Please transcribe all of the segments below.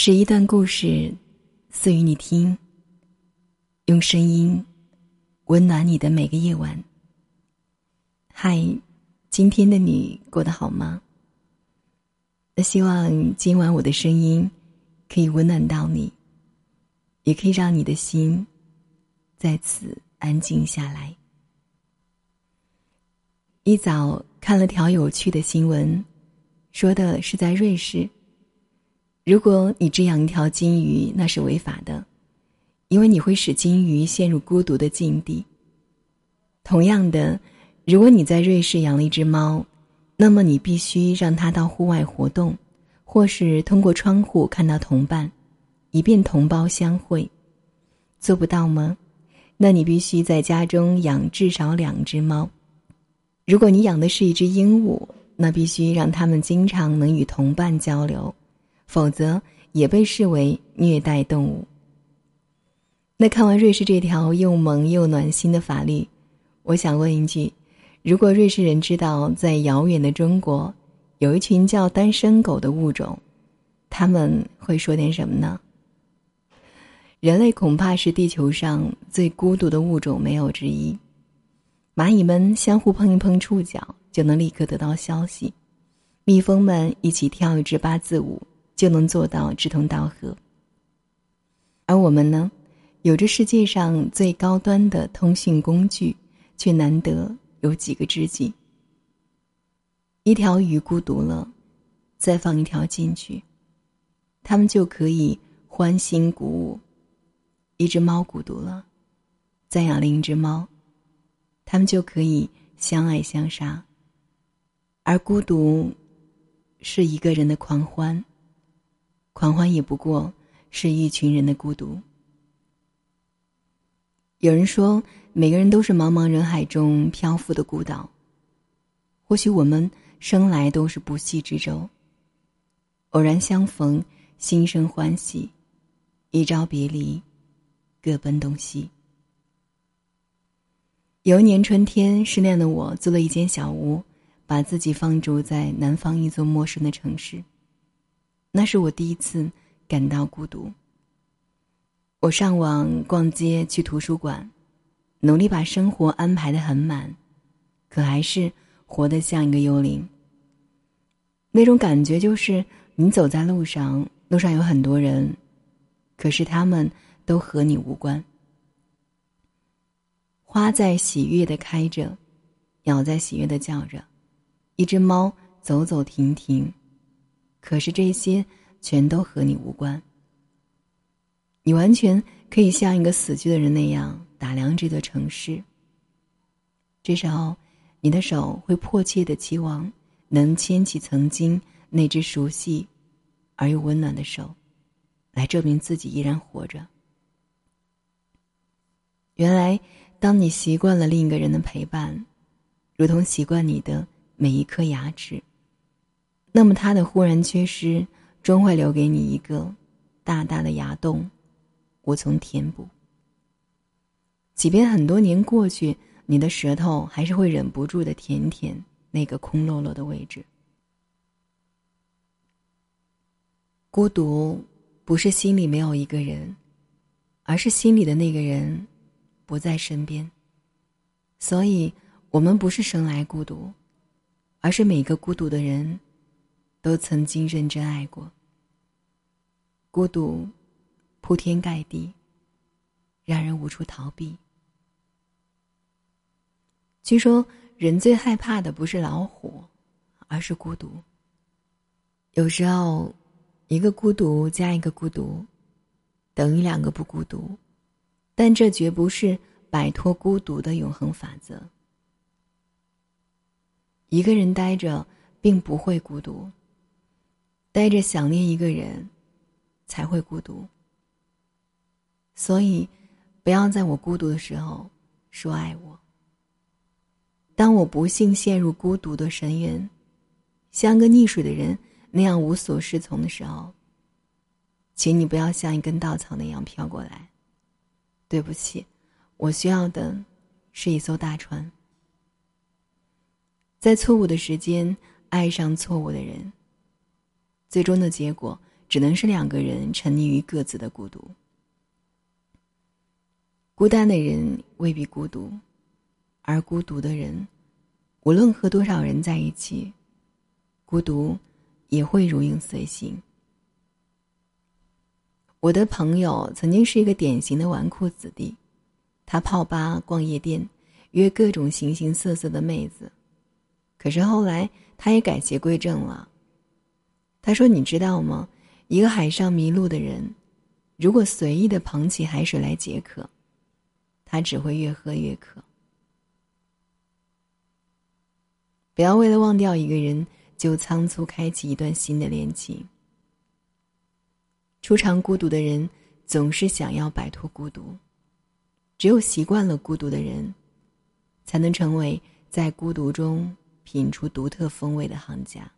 是一段故事，赐予你听。用声音温暖你的每个夜晚。嗨，今天的你过得好吗？那希望今晚我的声音可以温暖到你，也可以让你的心在此安静下来。一早看了条有趣的新闻，说的是在瑞士。如果你只养一条金鱼，那是违法的，因为你会使金鱼陷入孤独的境地。同样的，如果你在瑞士养了一只猫，那么你必须让它到户外活动，或是通过窗户看到同伴，以便同胞相会。做不到吗？那你必须在家中养至少两只猫。如果你养的是一只鹦鹉，那必须让它们经常能与同伴交流。否则也被视为虐待动物。那看完瑞士这条又萌又暖心的法律，我想问一句：如果瑞士人知道在遥远的中国有一群叫单身狗的物种，他们会说点什么呢？人类恐怕是地球上最孤独的物种没有之一。蚂蚁们相互碰一碰触角就能立刻得到消息，蜜蜂们一起跳一支八字舞。就能做到志同道合。而我们呢，有着世界上最高端的通讯工具，却难得有几个知己。一条鱼孤独了，再放一条进去，它们就可以欢欣鼓舞；一只猫孤独了，再养另一只猫，它们就可以相爱相杀。而孤独，是一个人的狂欢。狂欢也不过是一群人的孤独。有人说，每个人都是茫茫人海中漂浮的孤岛。或许我们生来都是不系之舟，偶然相逢，心生欢喜；一朝别离，各奔东西。有一年春天，失恋的我租了一间小屋，把自己放逐在南方一座陌生的城市。那是我第一次感到孤独。我上网、逛街、去图书馆，努力把生活安排的很满，可还是活得像一个幽灵。那种感觉就是，你走在路上，路上有很多人，可是他们都和你无关。花在喜悦的开着，鸟在喜悦的叫着，一只猫走走停停。可是这些全都和你无关。你完全可以像一个死去的人那样打量这座城市。这时候，你的手会迫切的期望能牵起曾经那只熟悉而又温暖的手，来证明自己依然活着。原来，当你习惯了另一个人的陪伴，如同习惯你的每一颗牙齿。那么，他的忽然缺失，终会留给你一个大大的牙洞，无从填补。即便很多年过去，你的舌头还是会忍不住的舔舔那个空落落的位置。孤独不是心里没有一个人，而是心里的那个人不在身边。所以，我们不是生来孤独，而是每个孤独的人。都曾经认真爱过。孤独铺天盖地，让人无处逃避。据说，人最害怕的不是老虎，而是孤独。有时候，一个孤独加一个孤独，等于两个不孤独，但这绝不是摆脱孤独的永恒法则。一个人呆着，并不会孤独。呆着想念一个人，才会孤独。所以，不要在我孤独的时候说爱我。当我不幸陷入孤独的深渊，像个溺水的人那样无所适从的时候，请你不要像一根稻草那样飘过来。对不起，我需要的是一艘大船。在错误的时间爱上错误的人。最终的结果只能是两个人沉溺于各自的孤独。孤单的人未必孤独，而孤独的人，无论和多少人在一起，孤独也会如影随形。我的朋友曾经是一个典型的纨绔子弟，他泡吧、逛夜店，约各种形形色色的妹子。可是后来，他也改邪归正了。他说：“你知道吗？一个海上迷路的人，如果随意的捧起海水来解渴。”他只会越喝越渴。不要为了忘掉一个人，就仓促开启一段新的恋情。初尝孤独的人，总是想要摆脱孤独。只有习惯了孤独的人，才能成为在孤独中品出独特风味的行家。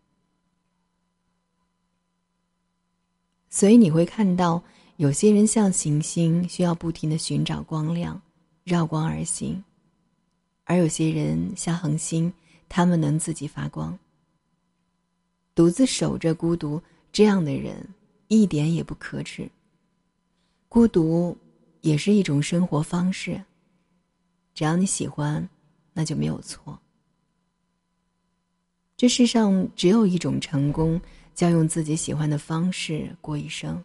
所以你会看到，有些人像行星，需要不停的寻找光亮。绕光而行，而有些人像恒星，他们能自己发光。独自守着孤独，这样的人一点也不可耻。孤独也是一种生活方式，只要你喜欢，那就没有错。这世上只有一种成功，将用自己喜欢的方式过一生。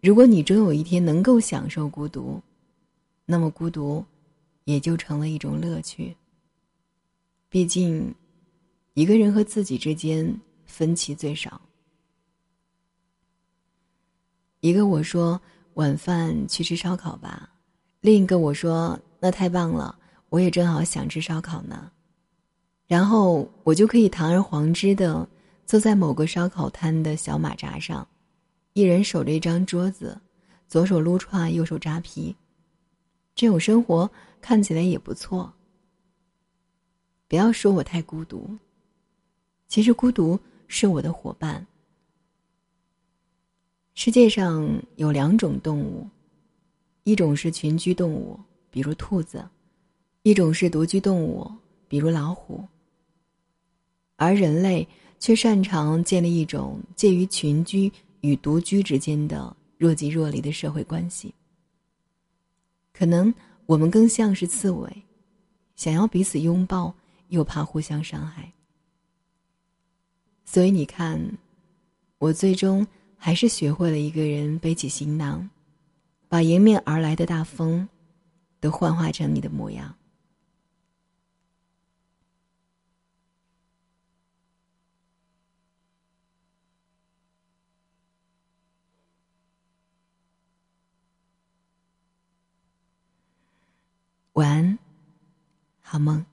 如果你终有一天能够享受孤独，那么孤独，也就成了一种乐趣。毕竟，一个人和自己之间分歧最少。一个我说晚饭去吃烧烤吧，另一个我说那太棒了，我也正好想吃烧烤呢。然后我就可以堂而皇之的坐在某个烧烤摊的小马扎上，一人守着一张桌子，左手撸串，右手扎皮。这种生活看起来也不错。不要说我太孤独，其实孤独是我的伙伴。世界上有两种动物，一种是群居动物，比如兔子；一种是独居动物，比如老虎。而人类却擅长建立一种介于群居与独居之间的若即若离的社会关系。可能我们更像是刺猬，想要彼此拥抱，又怕互相伤害。所以你看，我最终还是学会了一个人背起行囊，把迎面而来的大风，都幻化成你的模样。晚安，好梦。